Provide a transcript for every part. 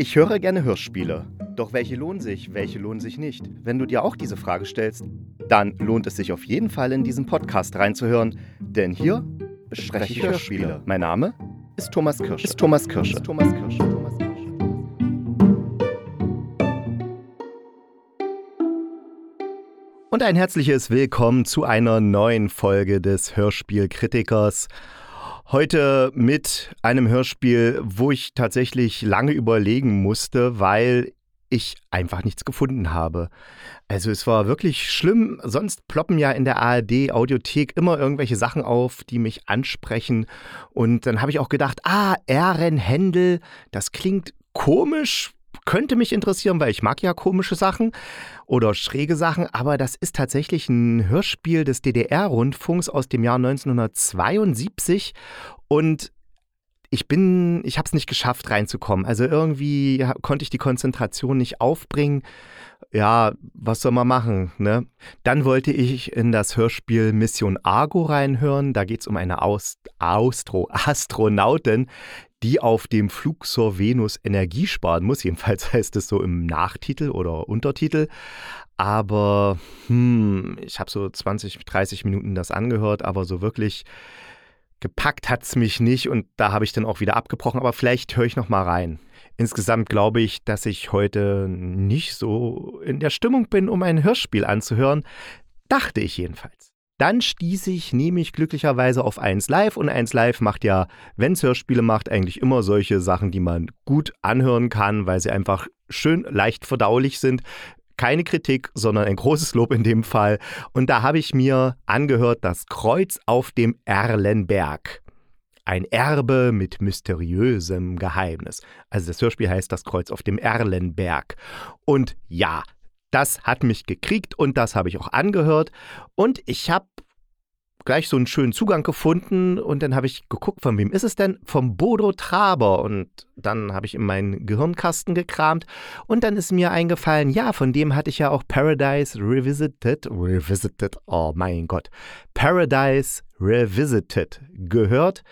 Ich höre gerne Hörspiele. Doch welche lohnen sich, welche lohnen sich nicht? Wenn du dir auch diese Frage stellst, dann lohnt es sich auf jeden Fall in diesen Podcast reinzuhören, denn hier bespreche ich Hörspiele. Mein Name ist Thomas Kirsch. Ist Thomas Kirsch. Ist Thomas Kirsch. Thomas Kirsch. Und ein herzliches Willkommen zu einer neuen Folge des Hörspielkritikers. Heute mit einem Hörspiel, wo ich tatsächlich lange überlegen musste, weil ich einfach nichts gefunden habe. Also es war wirklich schlimm. Sonst ploppen ja in der ARD Audiothek immer irgendwelche Sachen auf, die mich ansprechen. Und dann habe ich auch gedacht, ah, Ehren Händel, das klingt komisch, könnte mich interessieren, weil ich mag ja komische Sachen oder schräge Sachen, aber das ist tatsächlich ein Hörspiel des DDR-Rundfunks aus dem Jahr 1972 und ich bin, ich habe es nicht geschafft reinzukommen. Also irgendwie konnte ich die Konzentration nicht aufbringen. Ja, was soll man machen, ne? Dann wollte ich in das Hörspiel Mission Argo reinhören. Da geht es um eine Aust Austro Astronautin, die auf dem Flug zur Venus Energie sparen muss. Jedenfalls heißt es so im Nachtitel oder Untertitel. Aber hm, ich habe so 20, 30 Minuten das angehört, aber so wirklich gepackt hat es mich nicht und da habe ich dann auch wieder abgebrochen. Aber vielleicht höre ich noch mal rein. Insgesamt glaube ich, dass ich heute nicht so in der Stimmung bin, um ein Hörspiel anzuhören. Dachte ich jedenfalls. Dann stieß ich nämlich glücklicherweise auf 1 Live und 1 Live macht ja, wenn es Hörspiele macht, eigentlich immer solche Sachen, die man gut anhören kann, weil sie einfach schön leicht verdaulich sind. Keine Kritik, sondern ein großes Lob in dem Fall. Und da habe ich mir angehört das Kreuz auf dem Erlenberg. Ein Erbe mit mysteriösem Geheimnis. Also das Hörspiel heißt Das Kreuz auf dem Erlenberg. Und ja, das hat mich gekriegt und das habe ich auch angehört. Und ich habe gleich so einen schönen Zugang gefunden und dann habe ich geguckt, von wem ist es denn? Vom Bodo Traber. Und dann habe ich in meinen Gehirnkasten gekramt und dann ist mir eingefallen, ja, von dem hatte ich ja auch Paradise Revisited, Revisited, oh mein Gott, Paradise Revisited gehört.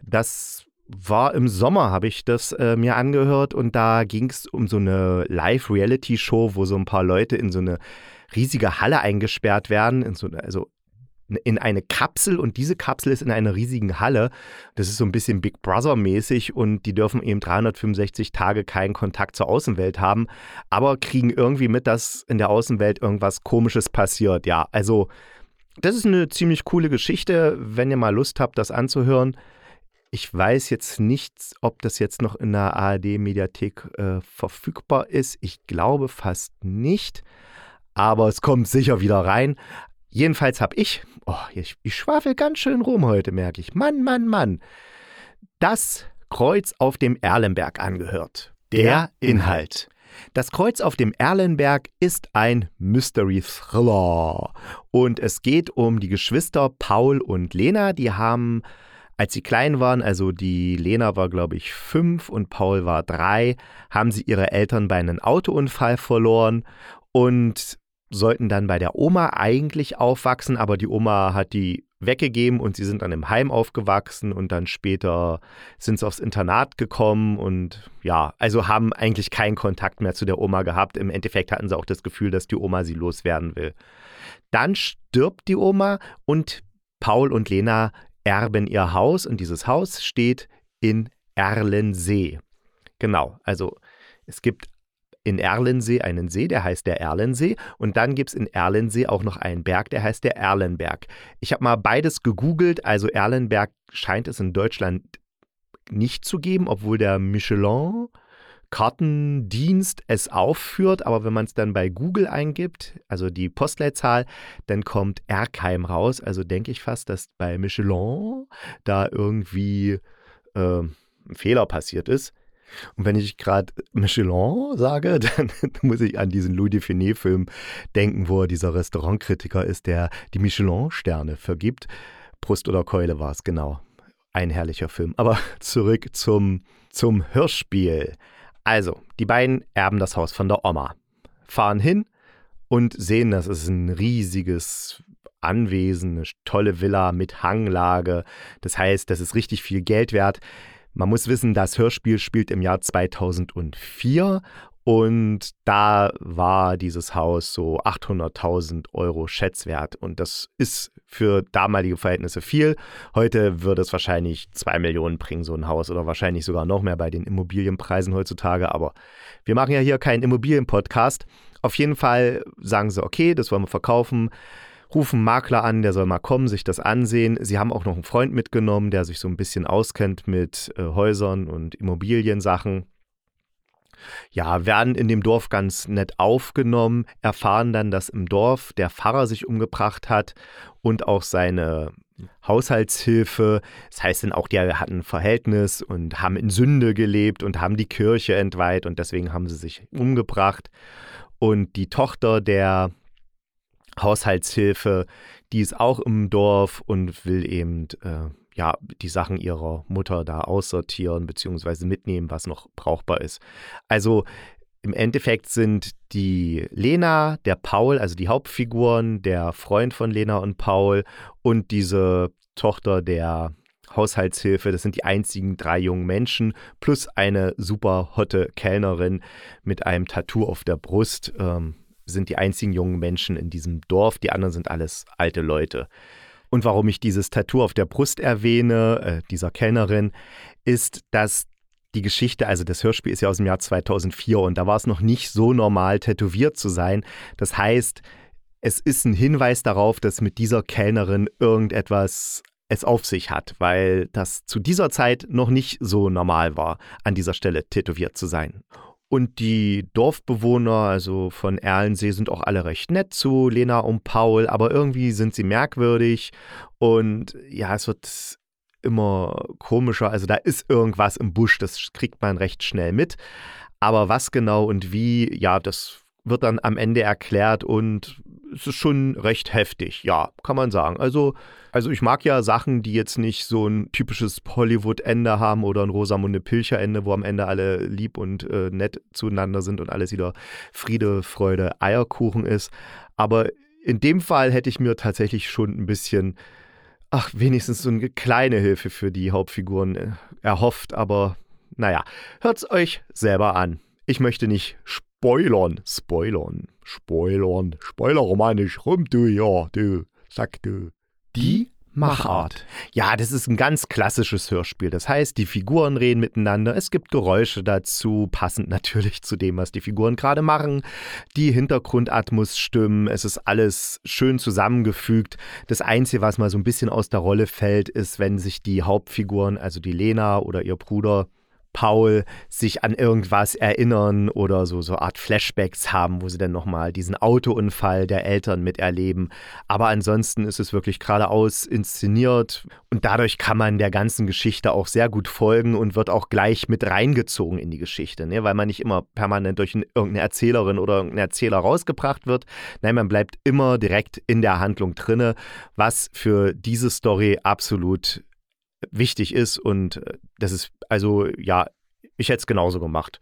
Das war im Sommer, habe ich das äh, mir angehört und da ging es um so eine Live-Reality-Show, wo so ein paar Leute in so eine riesige Halle eingesperrt werden, in so, also in eine Kapsel und diese Kapsel ist in einer riesigen Halle. Das ist so ein bisschen Big Brother mäßig und die dürfen eben 365 Tage keinen Kontakt zur Außenwelt haben, aber kriegen irgendwie mit, dass in der Außenwelt irgendwas Komisches passiert. Ja, also das ist eine ziemlich coole Geschichte, wenn ihr mal Lust habt, das anzuhören. Ich weiß jetzt nicht, ob das jetzt noch in der ARD-Mediathek äh, verfügbar ist. Ich glaube fast nicht. Aber es kommt sicher wieder rein. Jedenfalls habe ich, oh, ich, ich schwafel ganz schön rum heute, merke ich. Mann, Mann, Mann. Das Kreuz auf dem Erlenberg angehört. Der Inhalt. Das Kreuz auf dem Erlenberg ist ein Mystery Thriller. Und es geht um die Geschwister Paul und Lena. Die haben als sie klein waren, also die Lena war, glaube ich, fünf und Paul war drei, haben sie ihre Eltern bei einem Autounfall verloren und sollten dann bei der Oma eigentlich aufwachsen, aber die Oma hat die weggegeben und sie sind dann im Heim aufgewachsen und dann später sind sie aufs Internat gekommen und ja, also haben eigentlich keinen Kontakt mehr zu der Oma gehabt. Im Endeffekt hatten sie auch das Gefühl, dass die Oma sie loswerden will. Dann stirbt die Oma und Paul und Lena erben ihr Haus und dieses Haus steht in Erlensee. Genau, also es gibt in Erlensee einen See, der heißt der Erlensee. Und dann gibt es in Erlensee auch noch einen Berg, der heißt der Erlenberg. Ich habe mal beides gegoogelt. Also Erlenberg scheint es in Deutschland nicht zu geben, obwohl der Michelin Kartendienst es aufführt, aber wenn man es dann bei Google eingibt, also die Postleitzahl, dann kommt Erkheim raus. Also denke ich fast, dass bei Michelin da irgendwie äh, ein Fehler passiert ist. Und wenn ich gerade Michelin sage, dann muss ich an diesen Louis Define-Film denken, wo er dieser Restaurantkritiker ist, der die Michelin-Sterne vergibt. Brust oder Keule war es, genau. Ein herrlicher Film. Aber zurück zum, zum Hörspiel. Also, die beiden erben das Haus von der Oma, fahren hin und sehen, das ist ein riesiges Anwesen, eine tolle Villa mit Hanglage. Das heißt, das ist richtig viel Geld wert. Man muss wissen, das Hörspiel spielt im Jahr 2004 und da war dieses Haus so 800.000 Euro schätzwert. Und das ist für damalige Verhältnisse viel. Heute würde es wahrscheinlich zwei Millionen bringen, so ein Haus. Oder wahrscheinlich sogar noch mehr bei den Immobilienpreisen heutzutage. Aber wir machen ja hier keinen Immobilienpodcast. Auf jeden Fall sagen sie, okay, das wollen wir verkaufen. Rufen Makler an, der soll mal kommen, sich das ansehen. Sie haben auch noch einen Freund mitgenommen, der sich so ein bisschen auskennt mit äh, Häusern und Immobiliensachen ja, werden in dem Dorf ganz nett aufgenommen, erfahren dann, dass im Dorf der Pfarrer sich umgebracht hat und auch seine Haushaltshilfe. Das heißt dann auch, die hatten ein Verhältnis und haben in Sünde gelebt und haben die Kirche entweiht und deswegen haben sie sich umgebracht. Und die Tochter der Haushaltshilfe, die ist auch im Dorf und will eben äh, ja, die Sachen ihrer Mutter da aussortieren bzw. mitnehmen, was noch brauchbar ist. Also im Endeffekt sind die Lena, der Paul, also die Hauptfiguren, der Freund von Lena und Paul und diese Tochter der Haushaltshilfe, das sind die einzigen drei jungen Menschen, plus eine super hotte Kellnerin mit einem Tattoo auf der Brust, ähm, sind die einzigen jungen Menschen in diesem Dorf. Die anderen sind alles alte Leute. Und warum ich dieses Tattoo auf der Brust erwähne, äh, dieser Kellnerin, ist, dass die Geschichte, also das Hörspiel ist ja aus dem Jahr 2004 und da war es noch nicht so normal, tätowiert zu sein. Das heißt, es ist ein Hinweis darauf, dass mit dieser Kellnerin irgendetwas es auf sich hat, weil das zu dieser Zeit noch nicht so normal war, an dieser Stelle tätowiert zu sein. Und die Dorfbewohner, also von Erlensee, sind auch alle recht nett zu Lena und Paul, aber irgendwie sind sie merkwürdig und ja, es wird immer komischer. Also da ist irgendwas im Busch, das kriegt man recht schnell mit. Aber was genau und wie, ja, das wird dann am Ende erklärt und es ist schon recht heftig, ja, kann man sagen. Also, also ich mag ja Sachen, die jetzt nicht so ein typisches Hollywood-Ende haben oder ein Rosamunde Pilcher-Ende, wo am Ende alle lieb und äh, nett zueinander sind und alles wieder Friede, Freude, Eierkuchen ist. Aber in dem Fall hätte ich mir tatsächlich schon ein bisschen, ach, wenigstens so eine kleine Hilfe für die Hauptfiguren äh, erhofft. Aber naja, hört's euch selber an. Ich möchte nicht spoilern, spoilern, spoilern, spoiler mal nicht rum, du, ja, du, sag du. Die Machart. Ja, das ist ein ganz klassisches Hörspiel. Das heißt, die Figuren reden miteinander, es gibt Geräusche dazu, passend natürlich zu dem, was die Figuren gerade machen. Die Hintergrundatmos stimmen, es ist alles schön zusammengefügt. Das Einzige, was mal so ein bisschen aus der Rolle fällt, ist, wenn sich die Hauptfiguren, also die Lena oder ihr Bruder, Paul sich an irgendwas erinnern oder so so Art Flashbacks haben, wo sie dann nochmal diesen Autounfall der Eltern miterleben. Aber ansonsten ist es wirklich geradeaus inszeniert und dadurch kann man der ganzen Geschichte auch sehr gut folgen und wird auch gleich mit reingezogen in die Geschichte, ne? weil man nicht immer permanent durch irgendeine Erzählerin oder irgendeinen Erzähler rausgebracht wird. Nein, man bleibt immer direkt in der Handlung drinne, was für diese Story absolut wichtig ist und äh, das ist, also ja, ich hätte es genauso gemacht.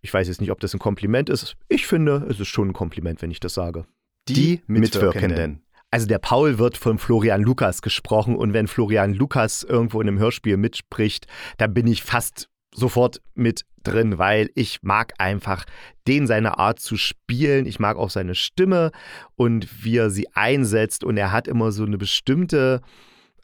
Ich weiß jetzt nicht, ob das ein Kompliment ist. Ich finde, es ist schon ein Kompliment, wenn ich das sage. Die, Die Mitwirkenden. Also der Paul wird von Florian Lukas gesprochen und wenn Florian Lukas irgendwo in einem Hörspiel mitspricht, dann bin ich fast sofort mit drin, weil ich mag einfach den seine Art zu spielen. Ich mag auch seine Stimme und wie er sie einsetzt und er hat immer so eine bestimmte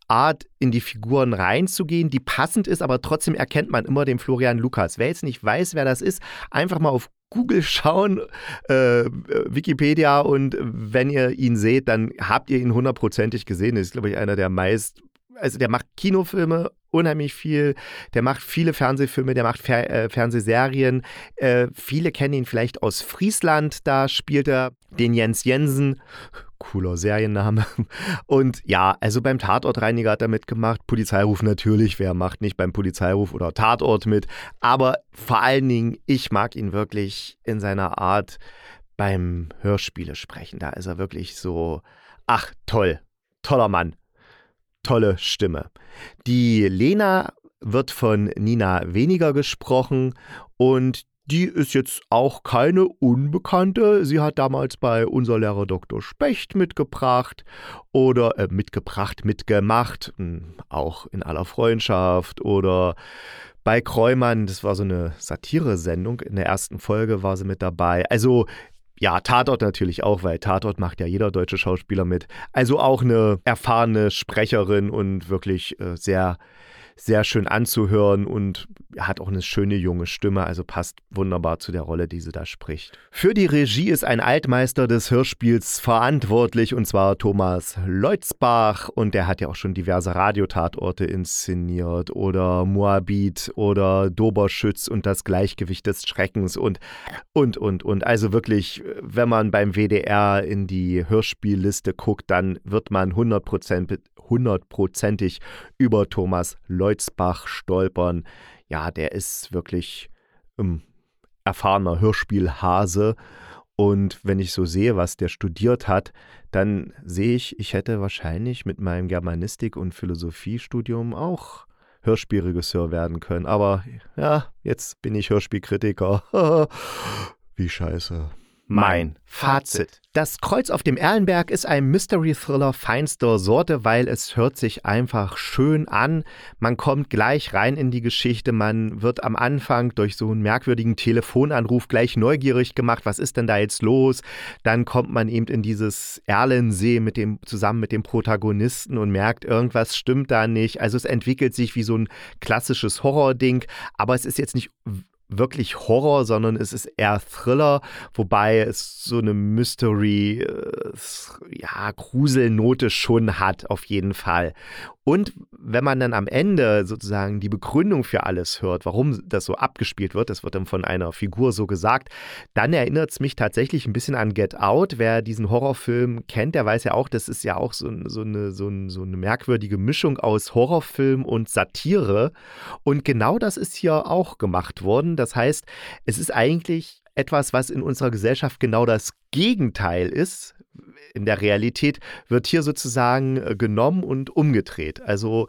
Art, in die Figuren reinzugehen, die passend ist, aber trotzdem erkennt man immer den Florian Lukas. Wer jetzt nicht weiß, wer das ist, einfach mal auf Google schauen, äh, Wikipedia und wenn ihr ihn seht, dann habt ihr ihn hundertprozentig gesehen. Das ist, glaube ich, einer der meist, also der macht Kinofilme unheimlich viel, der macht viele Fernsehfilme, der macht Fer äh, Fernsehserien. Äh, viele kennen ihn vielleicht aus Friesland, da spielt er den Jens Jensen cooler Serienname. Und ja, also beim Tatortreiniger hat er mitgemacht. Polizeiruf natürlich, wer macht nicht beim Polizeiruf oder Tatort mit. Aber vor allen Dingen, ich mag ihn wirklich in seiner Art beim Hörspiele sprechen. Da ist er wirklich so, ach toll, toller Mann, tolle Stimme. Die Lena wird von Nina weniger gesprochen und die ist jetzt auch keine Unbekannte. Sie hat damals bei unser Lehrer Dr. Specht mitgebracht oder äh, mitgebracht, mitgemacht, hm, auch in aller Freundschaft oder bei Kreumann, das war so eine Satire-Sendung. In der ersten Folge war sie mit dabei. Also ja, Tatort natürlich auch, weil Tatort macht ja jeder deutsche Schauspieler mit. Also auch eine erfahrene Sprecherin und wirklich äh, sehr sehr schön anzuhören und hat auch eine schöne junge Stimme, also passt wunderbar zu der Rolle, die sie da spricht. Für die Regie ist ein Altmeister des Hörspiels verantwortlich und zwar Thomas Leutzbach und der hat ja auch schon diverse Radiotatorte inszeniert oder Moabit oder Doberschütz und das Gleichgewicht des Schreckens und und und und also wirklich, wenn man beim WDR in die Hörspielliste guckt, dann wird man 100% hundertprozentig über Thomas Leutzbach stolpern. Ja, der ist wirklich ähm, erfahrener Hörspielhase. Und wenn ich so sehe, was der studiert hat, dann sehe ich, ich hätte wahrscheinlich mit meinem Germanistik- und Philosophiestudium auch Hörspielregisseur werden können. Aber ja, jetzt bin ich Hörspielkritiker. Wie scheiße. Mein Fazit. Das Kreuz auf dem Erlenberg ist ein Mystery-Thriller feinster Sorte, weil es hört sich einfach schön an. Man kommt gleich rein in die Geschichte. Man wird am Anfang durch so einen merkwürdigen Telefonanruf gleich neugierig gemacht. Was ist denn da jetzt los? Dann kommt man eben in dieses Erlensee mit dem, zusammen mit dem Protagonisten und merkt, irgendwas stimmt da nicht. Also es entwickelt sich wie so ein klassisches Horror-Ding, aber es ist jetzt nicht wirklich Horror, sondern es ist eher Thriller, wobei es so eine Mystery, äh, ja, Gruselnote schon hat, auf jeden Fall. Und wenn man dann am Ende sozusagen die Begründung für alles hört, warum das so abgespielt wird, das wird dann von einer Figur so gesagt, dann erinnert es mich tatsächlich ein bisschen an Get Out. Wer diesen Horrorfilm kennt, der weiß ja auch, das ist ja auch so, so, eine, so, so eine merkwürdige Mischung aus Horrorfilm und Satire. Und genau das ist hier auch gemacht worden. Das heißt, es ist eigentlich etwas, was in unserer Gesellschaft genau das Gegenteil ist in der Realität wird hier sozusagen äh, genommen und umgedreht. Also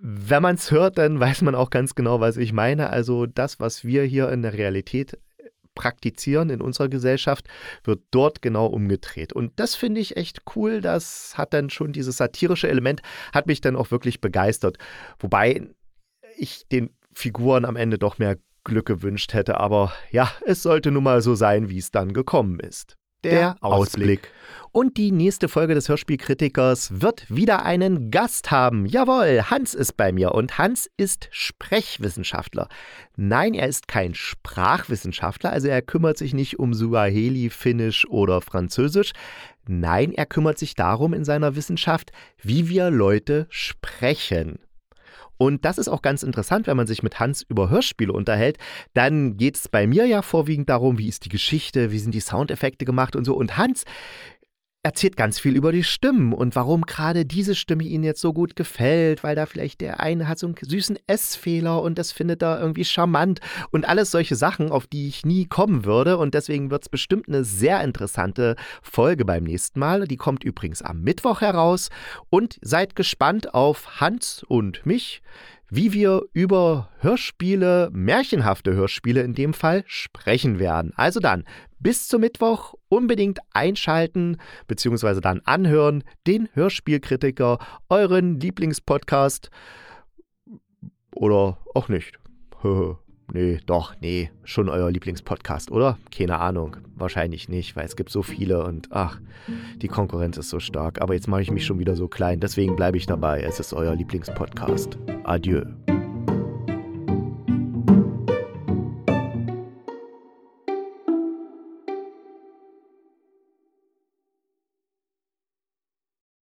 wenn man es hört, dann weiß man auch ganz genau, was ich meine. Also das, was wir hier in der Realität äh, praktizieren in unserer Gesellschaft, wird dort genau umgedreht. Und das finde ich echt cool. Das hat dann schon dieses satirische Element, hat mich dann auch wirklich begeistert. Wobei ich den Figuren am Ende doch mehr Glück gewünscht hätte. Aber ja, es sollte nun mal so sein, wie es dann gekommen ist. Der. Ausblick. Und die nächste Folge des Hörspielkritikers wird wieder einen Gast haben. Jawohl, Hans ist bei mir und Hans ist Sprechwissenschaftler. Nein, er ist kein Sprachwissenschaftler, also er kümmert sich nicht um Suaheli, Finnisch oder Französisch. Nein, er kümmert sich darum in seiner Wissenschaft, wie wir Leute sprechen. Und das ist auch ganz interessant, wenn man sich mit Hans über Hörspiele unterhält. Dann geht es bei mir ja vorwiegend darum, wie ist die Geschichte, wie sind die Soundeffekte gemacht und so. Und Hans erzählt ganz viel über die Stimmen und warum gerade diese Stimme ihnen jetzt so gut gefällt, weil da vielleicht der eine hat so einen süßen S-Fehler und das findet er irgendwie charmant und alles solche Sachen, auf die ich nie kommen würde. Und deswegen wird es bestimmt eine sehr interessante Folge beim nächsten Mal. Die kommt übrigens am Mittwoch heraus. Und seid gespannt auf Hans und mich wie wir über Hörspiele, märchenhafte Hörspiele in dem Fall, sprechen werden. Also dann, bis zum Mittwoch unbedingt einschalten bzw. dann anhören, den Hörspielkritiker, euren Lieblingspodcast oder auch nicht. nee, doch, nee, schon euer Lieblingspodcast, oder? Keine Ahnung, wahrscheinlich nicht, weil es gibt so viele und ach, die Konkurrenz ist so stark. Aber jetzt mache ich mich schon wieder so klein, deswegen bleibe ich dabei. Es ist euer Lieblingspodcast. Adieu.